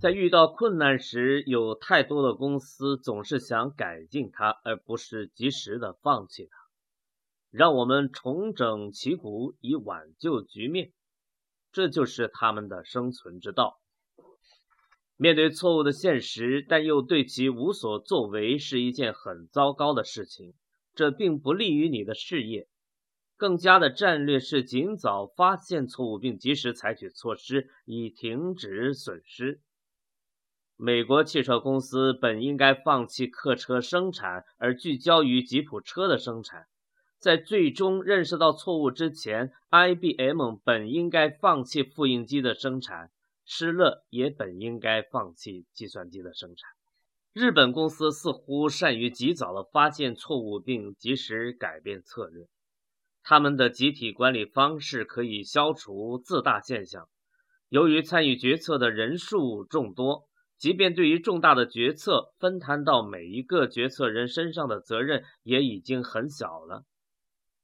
在遇到困难时，有太多的公司总是想改进它，而不是及时的放弃它。让我们重整旗鼓，以挽救局面，这就是他们的生存之道。面对错误的现实，但又对其无所作为，是一件很糟糕的事情。这并不利于你的事业。更加的战略是尽早发现错误，并及时采取措施，以停止损失。美国汽车公司本应该放弃客车生产，而聚焦于吉普车的生产。在最终认识到错误之前，IBM 本应该放弃复印机的生产，施乐也本应该放弃计算机的生产。日本公司似乎善于及早的发现错误并及时改变策略，他们的集体管理方式可以消除自大现象。由于参与决策的人数众多，即便对于重大的决策分摊到每一个决策人身上的责任也已经很小了。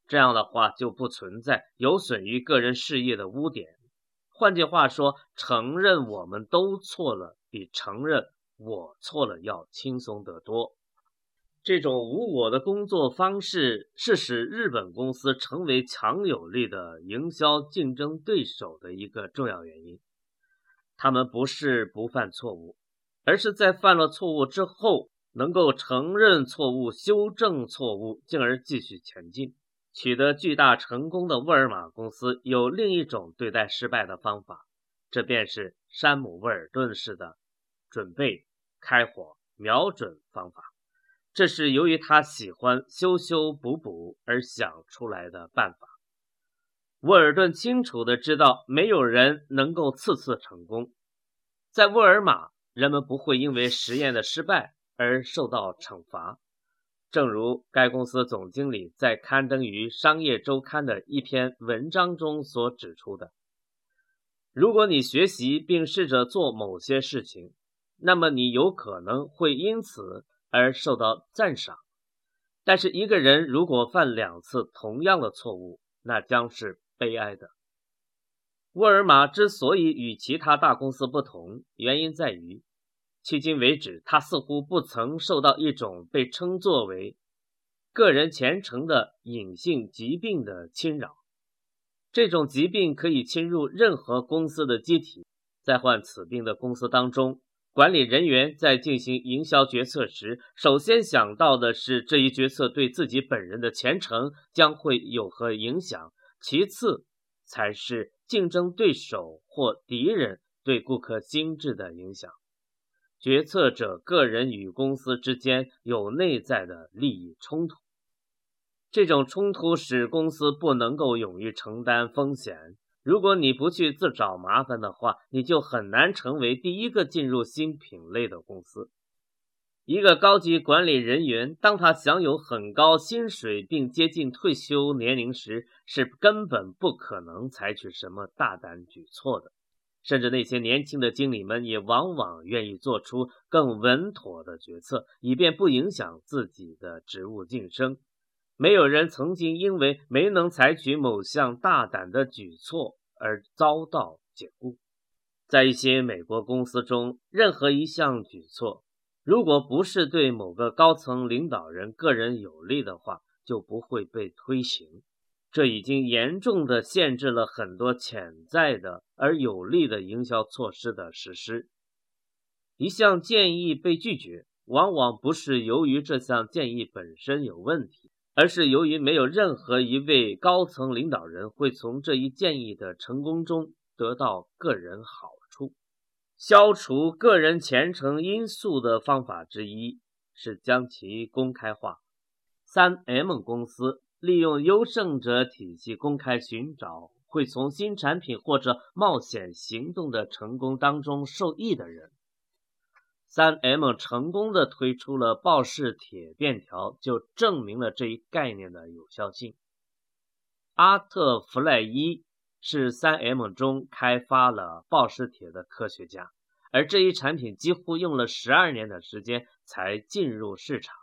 这样的话就不存在有损于个人事业的污点。换句话说，承认我们都错了，比承认我错了要轻松得多。这种无我的工作方式是使日本公司成为强有力的营销竞争对手的一个重要原因。他们不是不犯错误，而是在犯了错误之后，能够承认错误、修正错误，进而继续前进。取得巨大成功的沃尔玛公司有另一种对待失败的方法，这便是山姆·沃尔顿式的准备、开火、瞄准方法。这是由于他喜欢修修补补而想出来的办法。沃尔顿清楚地知道，没有人能够次次成功。在沃尔玛，人们不会因为实验的失败而受到惩罚。正如该公司总经理在刊登于《商业周刊》的一篇文章中所指出的：“如果你学习并试着做某些事情，那么你有可能会因此而受到赞赏。但是，一个人如果犯两次同样的错误，那将是悲哀的。”沃尔玛之所以与其他大公司不同，原因在于。迄今为止，他似乎不曾受到一种被称作为“个人前程”的隐性疾病的侵扰。这种疾病可以侵入任何公司的机体。在患此病的公司当中，管理人员在进行营销决策时，首先想到的是这一决策对自己本人的前程将会有何影响，其次才是竞争对手或敌人对顾客心智的影响。决策者个人与公司之间有内在的利益冲突，这种冲突使公司不能够勇于承担风险。如果你不去自找麻烦的话，你就很难成为第一个进入新品类的公司。一个高级管理人员，当他享有很高薪水并接近退休年龄时，是根本不可能采取什么大胆举措的。甚至那些年轻的经理们也往往愿意做出更稳妥的决策，以便不影响自己的职务晋升。没有人曾经因为没能采取某项大胆的举措而遭到解雇。在一些美国公司中，任何一项举措，如果不是对某个高层领导人个人有利的话，就不会被推行。这已经严重的限制了很多潜在的而有利的营销措施的实施。一项建议被拒绝，往往不是由于这项建议本身有问题，而是由于没有任何一位高层领导人会从这一建议的成功中得到个人好处。消除个人前程因素的方法之一是将其公开化。三 M 公司。利用优胜者体系公开寻找会从新产品或者冒险行动的成功当中受益的人。三 M 成功的推出了报式铁便条，就证明了这一概念的有效性。阿特弗赖伊是三 M 中开发了报式铁的科学家，而这一产品几乎用了十二年的时间才进入市场。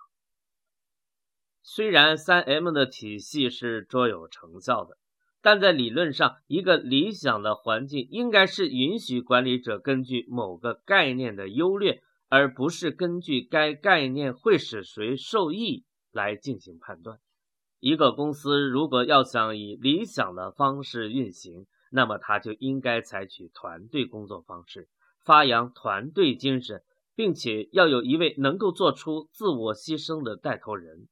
虽然三 M 的体系是卓有成效的，但在理论上，一个理想的环境应该是允许管理者根据某个概念的优劣，而不是根据该概念会使谁受益来进行判断。一个公司如果要想以理想的方式运行，那么它就应该采取团队工作方式，发扬团队精神，并且要有一位能够做出自我牺牲的带头人。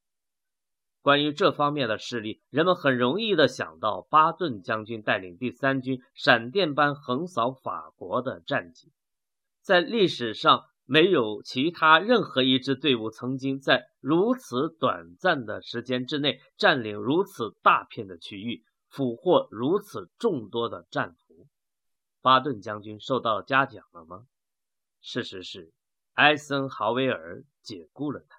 关于这方面的事例，人们很容易的想到巴顿将军带领第三军闪电般横扫法国的战绩，在历史上。没有其他任何一支队伍曾经在如此短暂的时间之内占领如此大片的区域，俘获如此众多的战俘。巴顿将军受到嘉奖了吗？事实是，艾森豪威尔解雇了他。